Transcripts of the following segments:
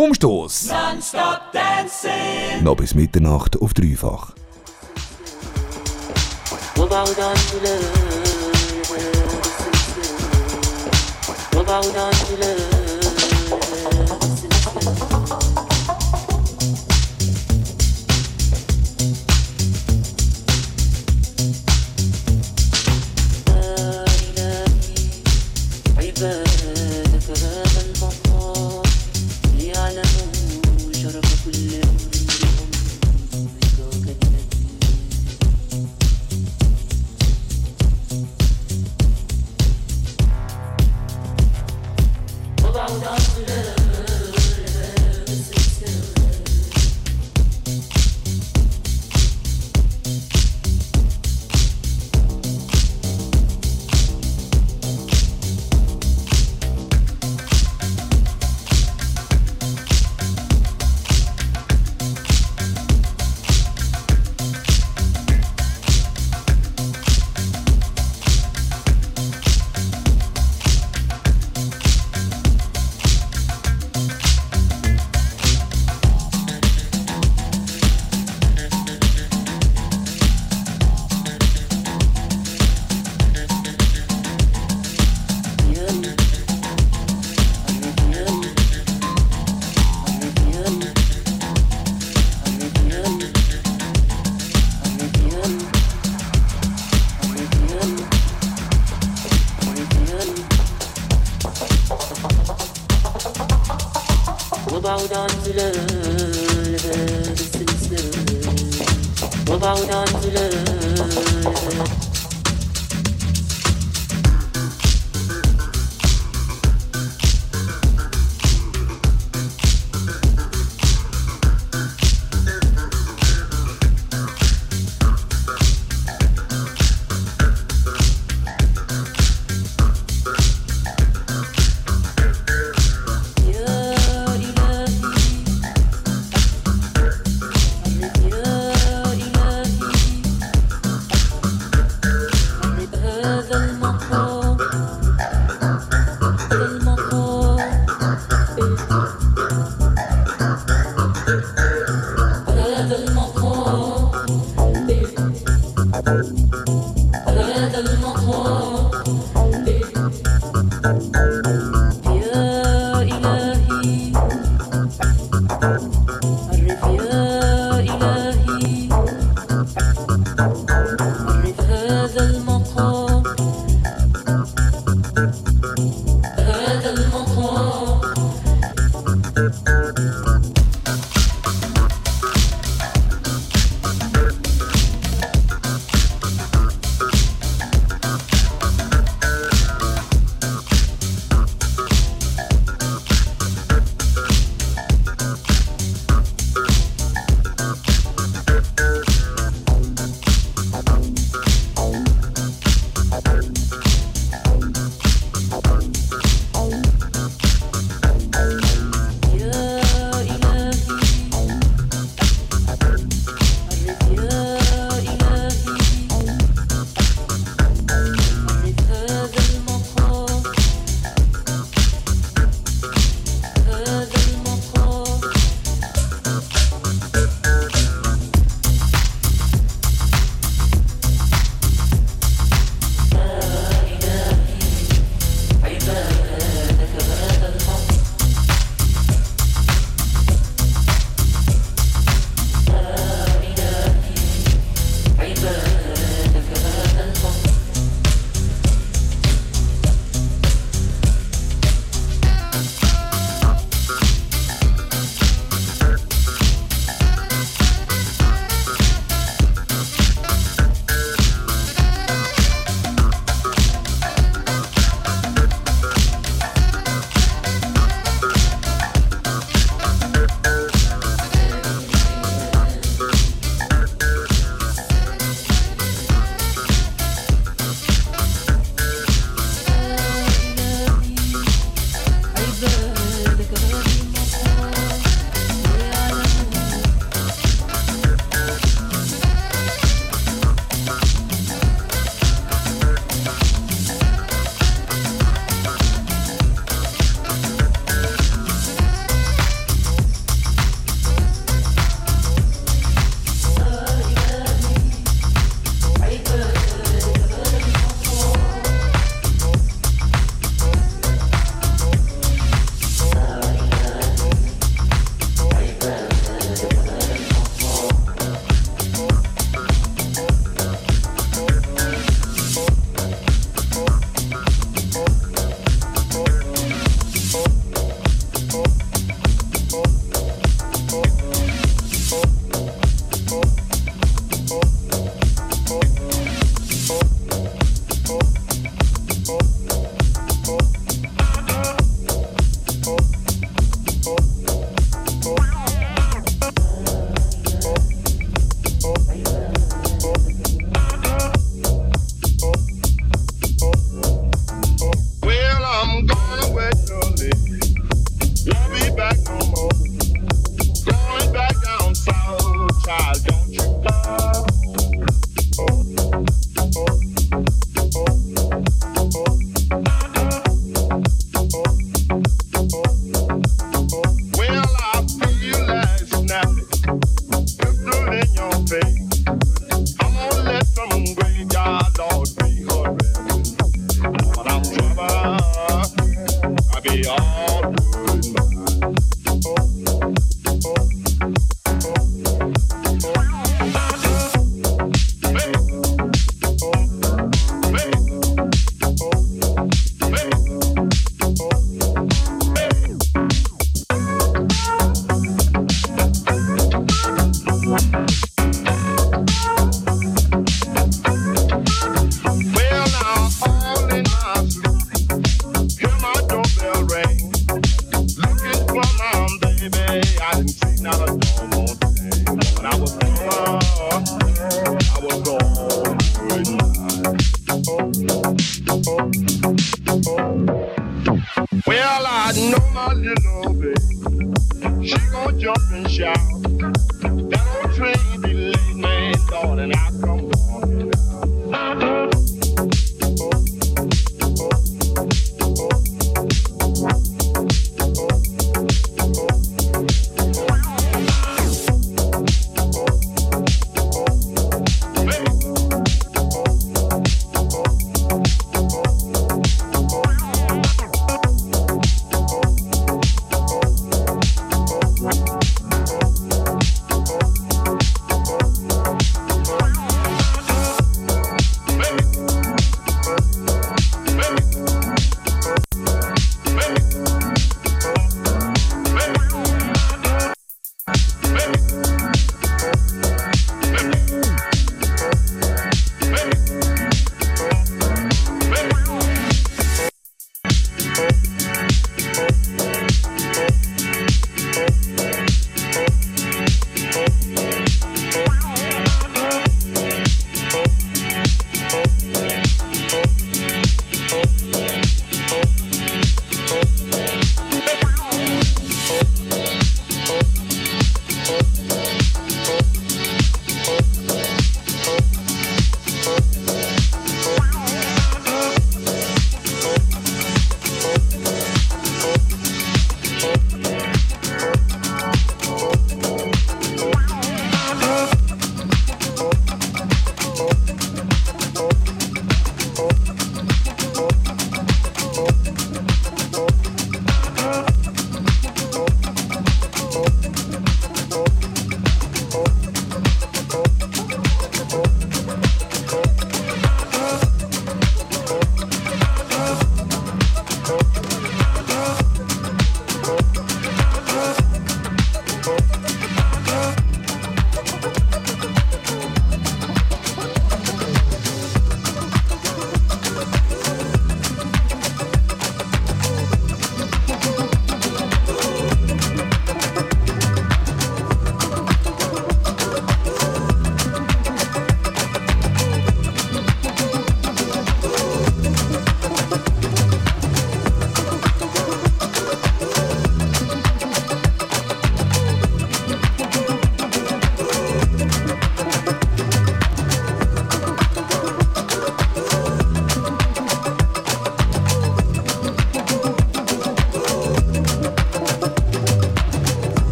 Umstoß. Noch bis Mitternacht auf dreifach. We'll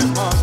and more.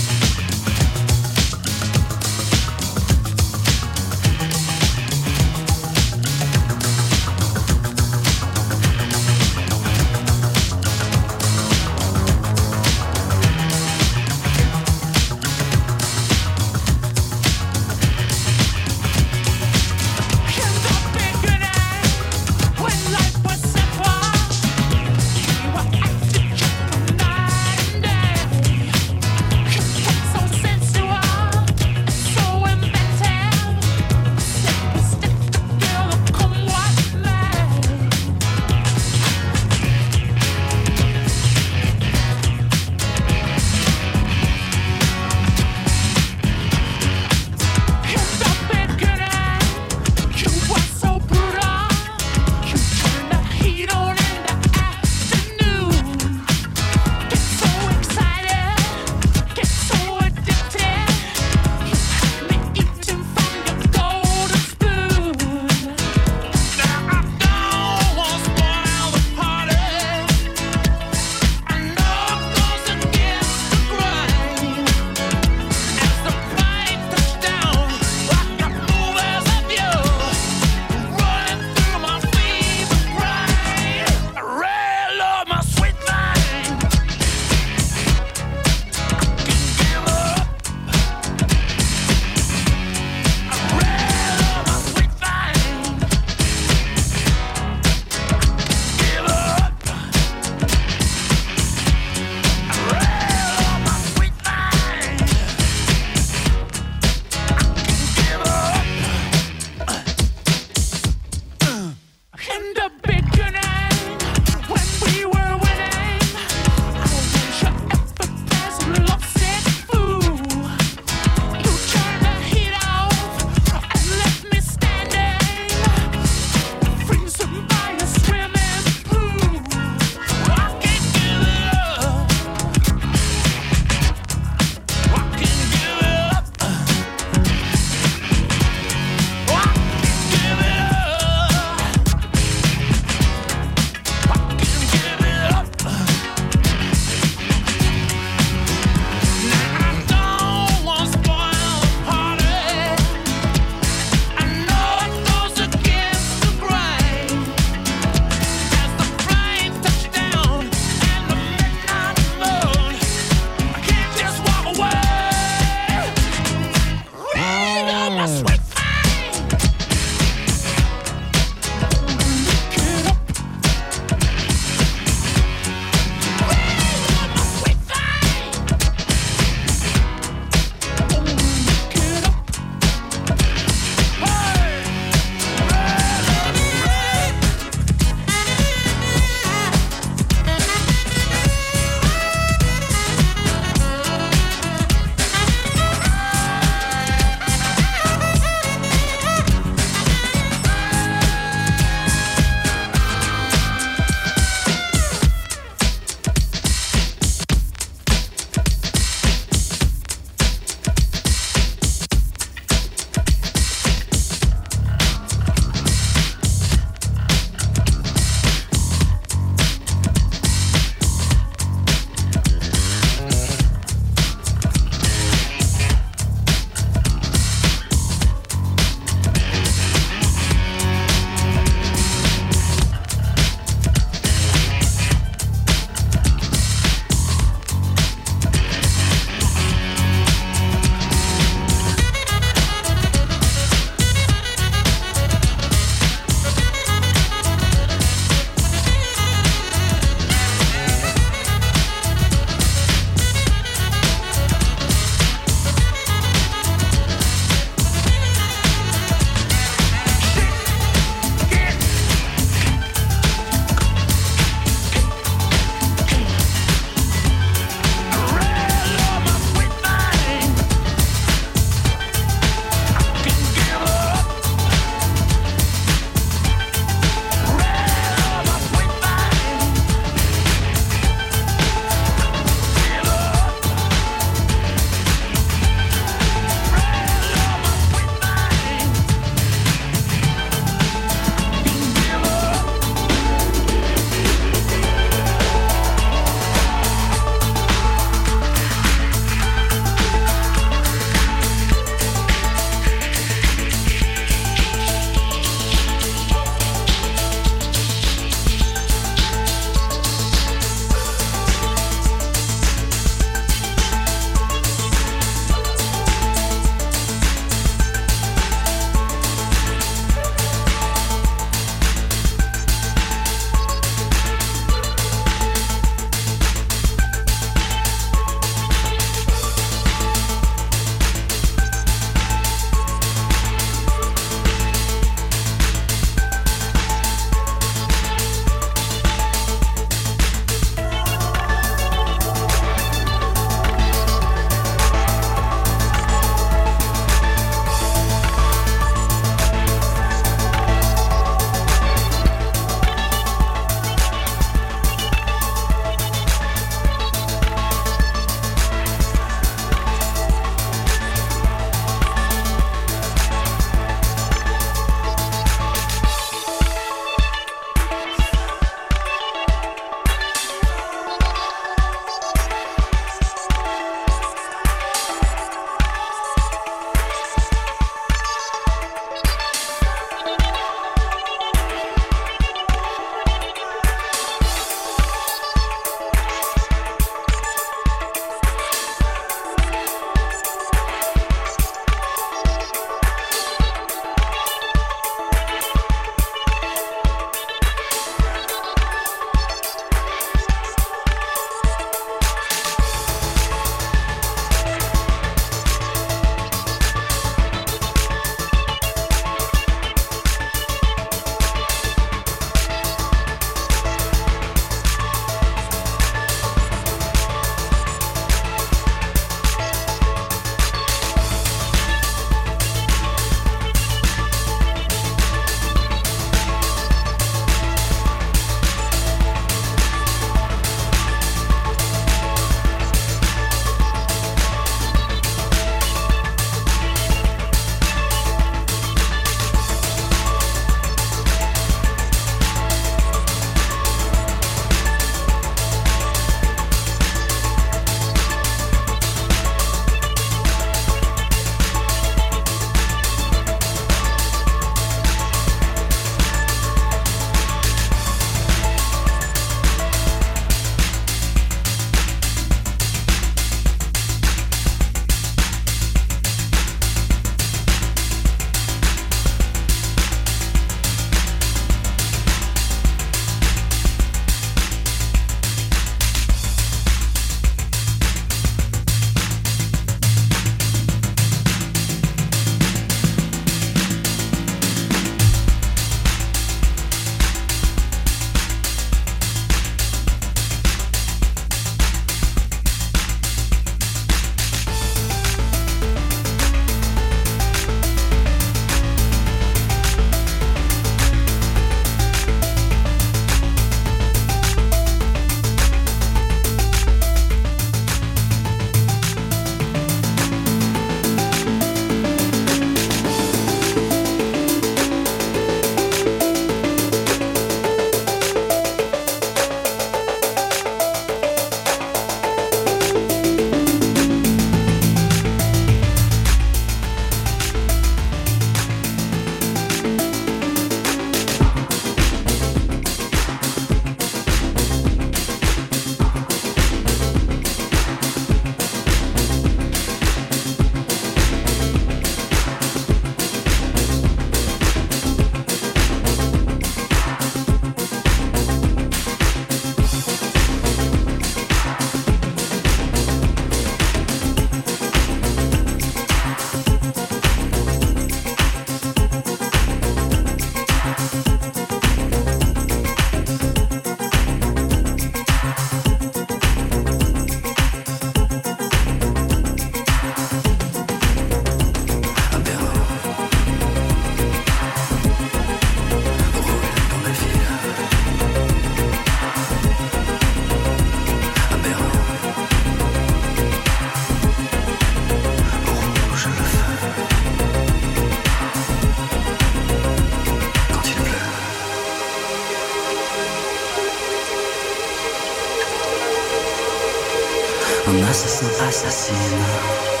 assassino, assassino.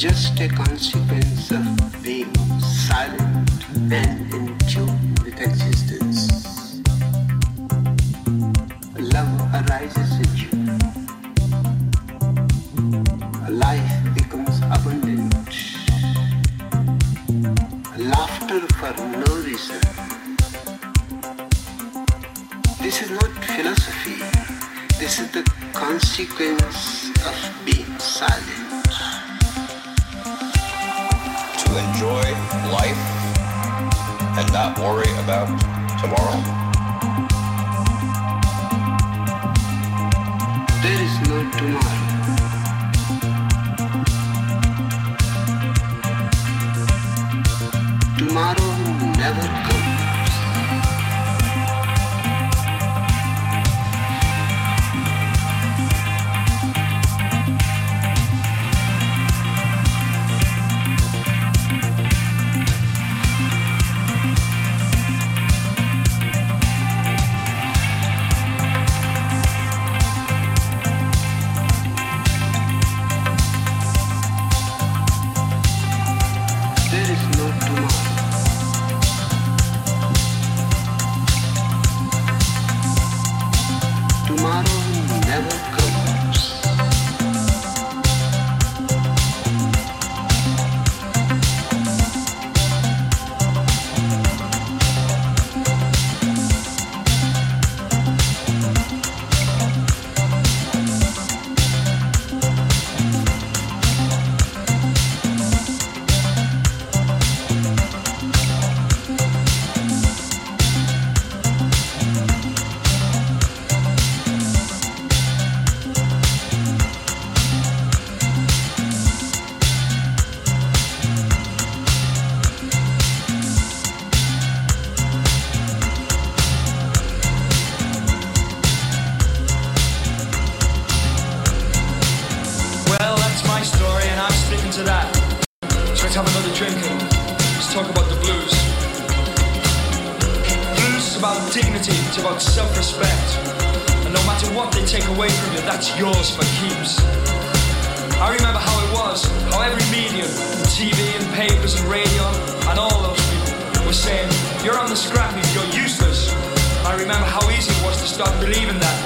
Just a consequence of being silent and in dignity, it's about self-respect. And no matter what they take away from you, that's yours for keeps. I remember how it was, how every medium, TV and papers and radio, and all those people were saying, you're on the scrap heap, you're useless. I remember how easy it was to start believing that.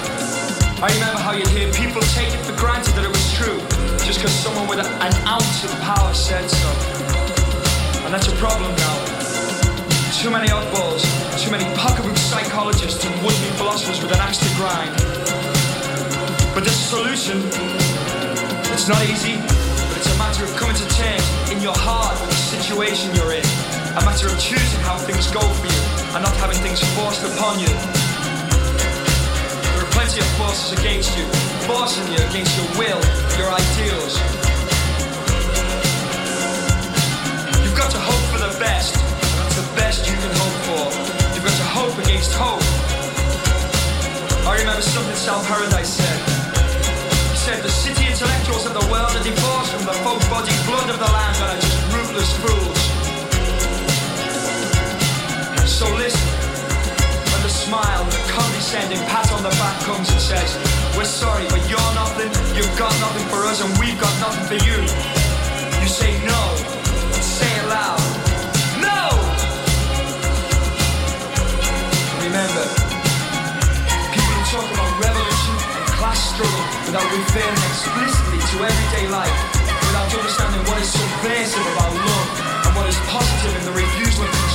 I remember how you'd hear people take it for granted that it was true, just because someone with an ounce of power said so. And that's a problem now. Too many oddballs, too many pocketbook psychologists and would-be philosophers with an axe to grind. But there's a solution. It's not easy, but it's a matter of coming to terms in your heart with the situation you're in. A matter of choosing how things go for you and not having things forced upon you. There are plenty of forces against you, forcing you against your will, your ideals. You've got to hope for the best, hope. I remember something Sal Paradise said. He said the city intellectuals of the world are divorced from the folk body blood of the land and are just ruthless fools. So listen, when the smile, the condescending pat on the back comes and says, We're sorry, but you're nothing, you've got nothing for us, and we've got nothing for you. You say no, say it loud. Remember, people talk about revolution and class struggle without referring explicitly to everyday life, without understanding what is subversive about love and what is positive in the refusal of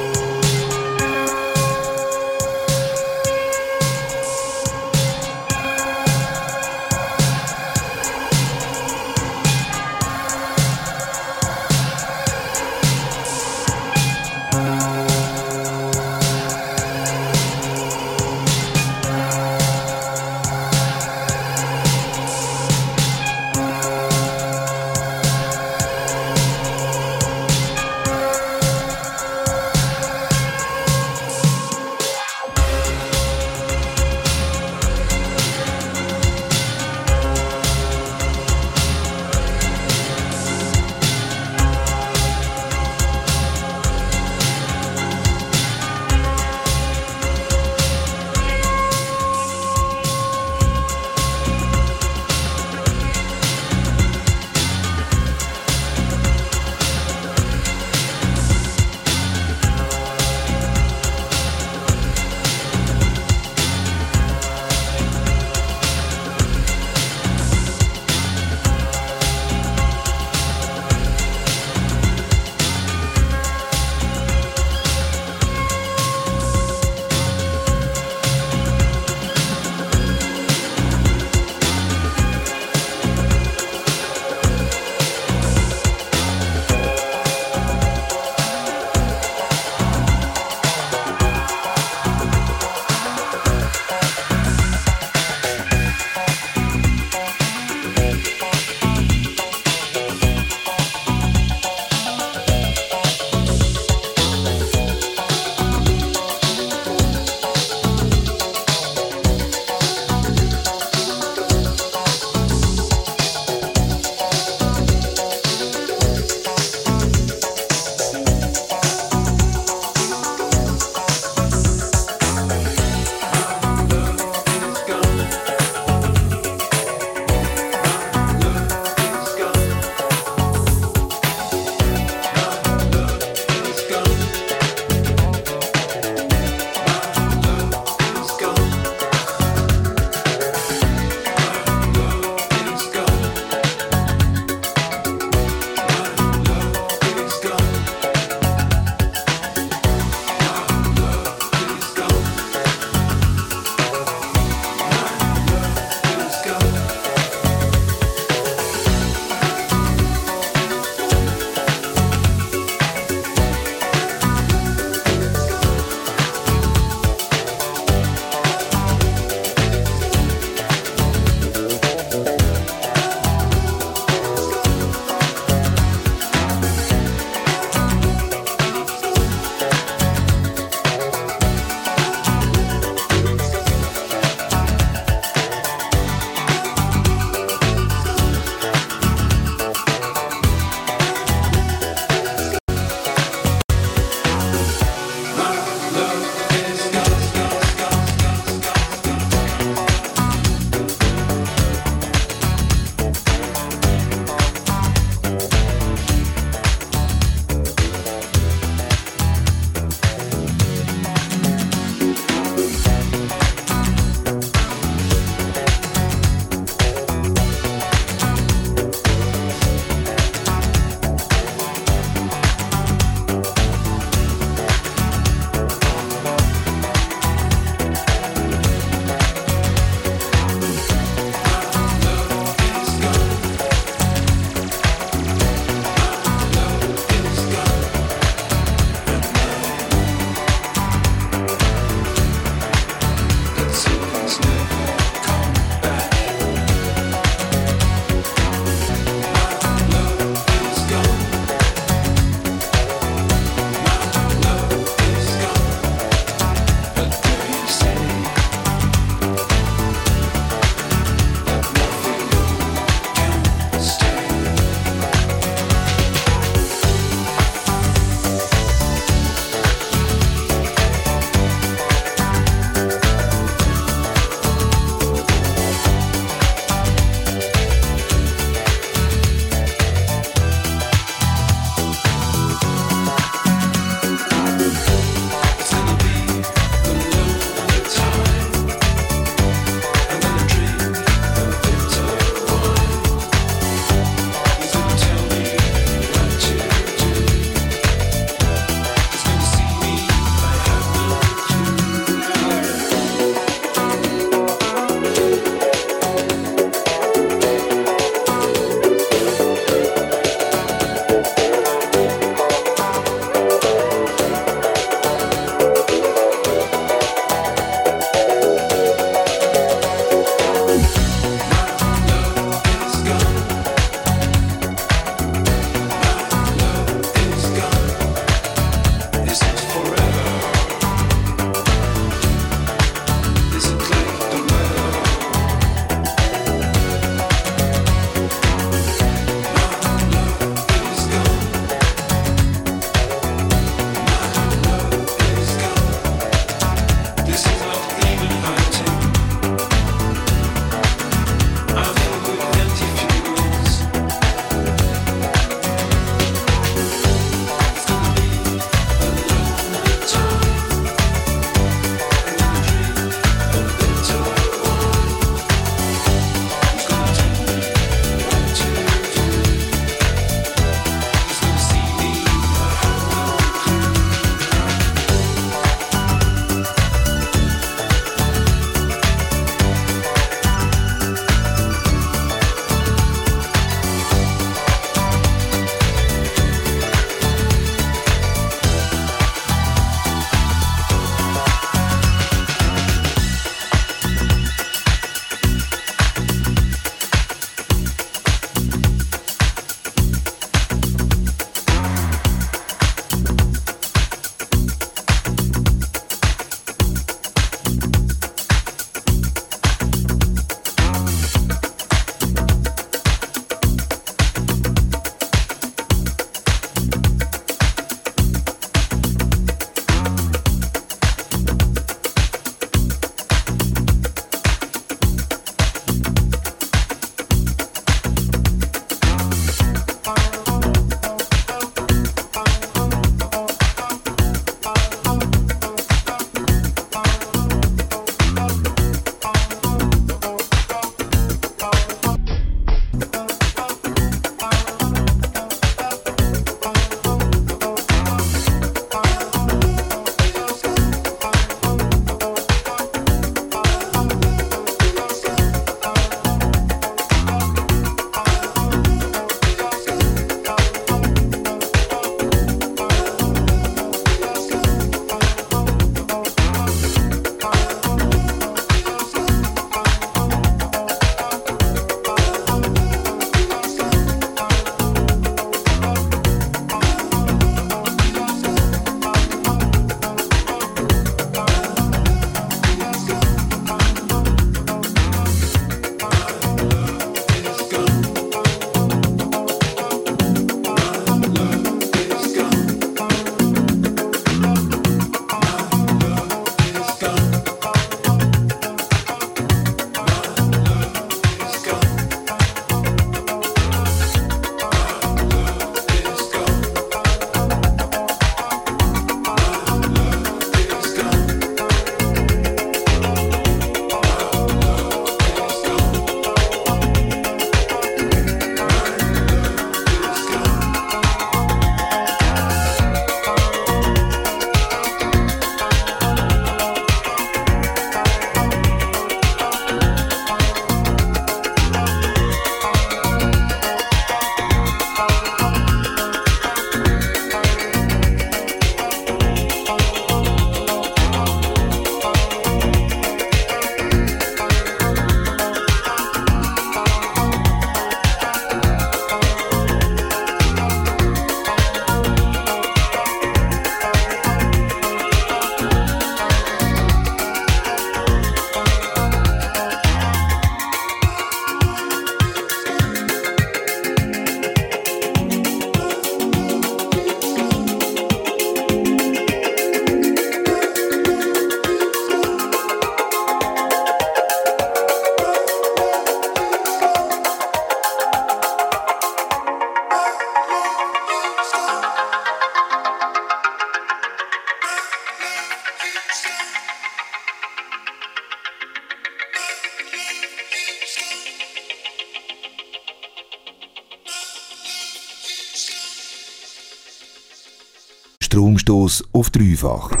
Vivor.